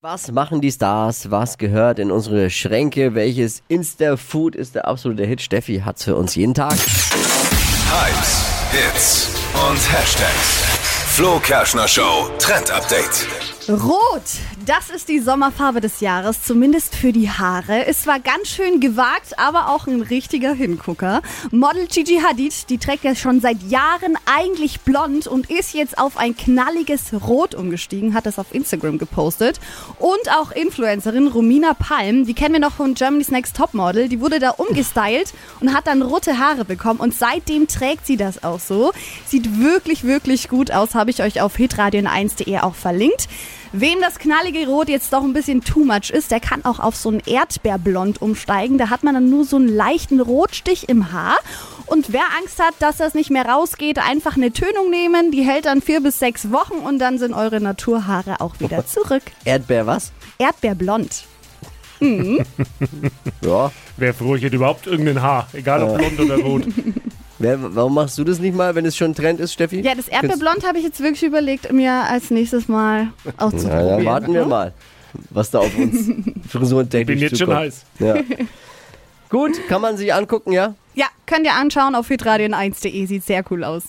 Was machen die Stars? Was gehört in unsere Schränke? Welches Insta-Food ist der absolute Hit? Steffi hat's für uns jeden Tag. Hypes, Hits und Hashtags. Flo Kerschner Show Trend Update. Rot, das ist die Sommerfarbe des Jahres, zumindest für die Haare. Es war ganz schön gewagt, aber auch ein richtiger Hingucker. Model Gigi Hadid, die trägt ja schon seit Jahren eigentlich blond und ist jetzt auf ein knalliges Rot umgestiegen, hat das auf Instagram gepostet. Und auch Influencerin Romina Palm, die kennen wir noch von Germany's Next Topmodel, die wurde da umgestylt und hat dann rote Haare bekommen und seitdem trägt sie das auch so. Sieht wirklich, wirklich gut aus, habe ich euch auf hitradion1.de auch verlinkt. Wem das knallige Rot jetzt doch ein bisschen too much ist, der kann auch auf so ein Erdbeerblond umsteigen. Da hat man dann nur so einen leichten Rotstich im Haar. Und wer Angst hat, dass das nicht mehr rausgeht, einfach eine Tönung nehmen. Die hält dann vier bis sechs Wochen und dann sind eure Naturhaare auch wieder zurück. Erdbeer was? Erdbeerblond. Ja. Wer froh, ich hätte überhaupt irgendein Haar, egal ob blond oder rot. Wer, warum machst du das nicht mal, wenn es schon Trend ist, Steffi? Ja, das Erdbeerblond habe ich jetzt wirklich überlegt, mir als nächstes Mal Na, auszuprobieren. dann warten wir mal, was da auf uns frisurentechnisch Bin jetzt schon zukommt. heiß. Ja. Gut, kann man sich angucken, ja? Ja, könnt ihr anschauen auf hitradion1.de, sieht sehr cool aus.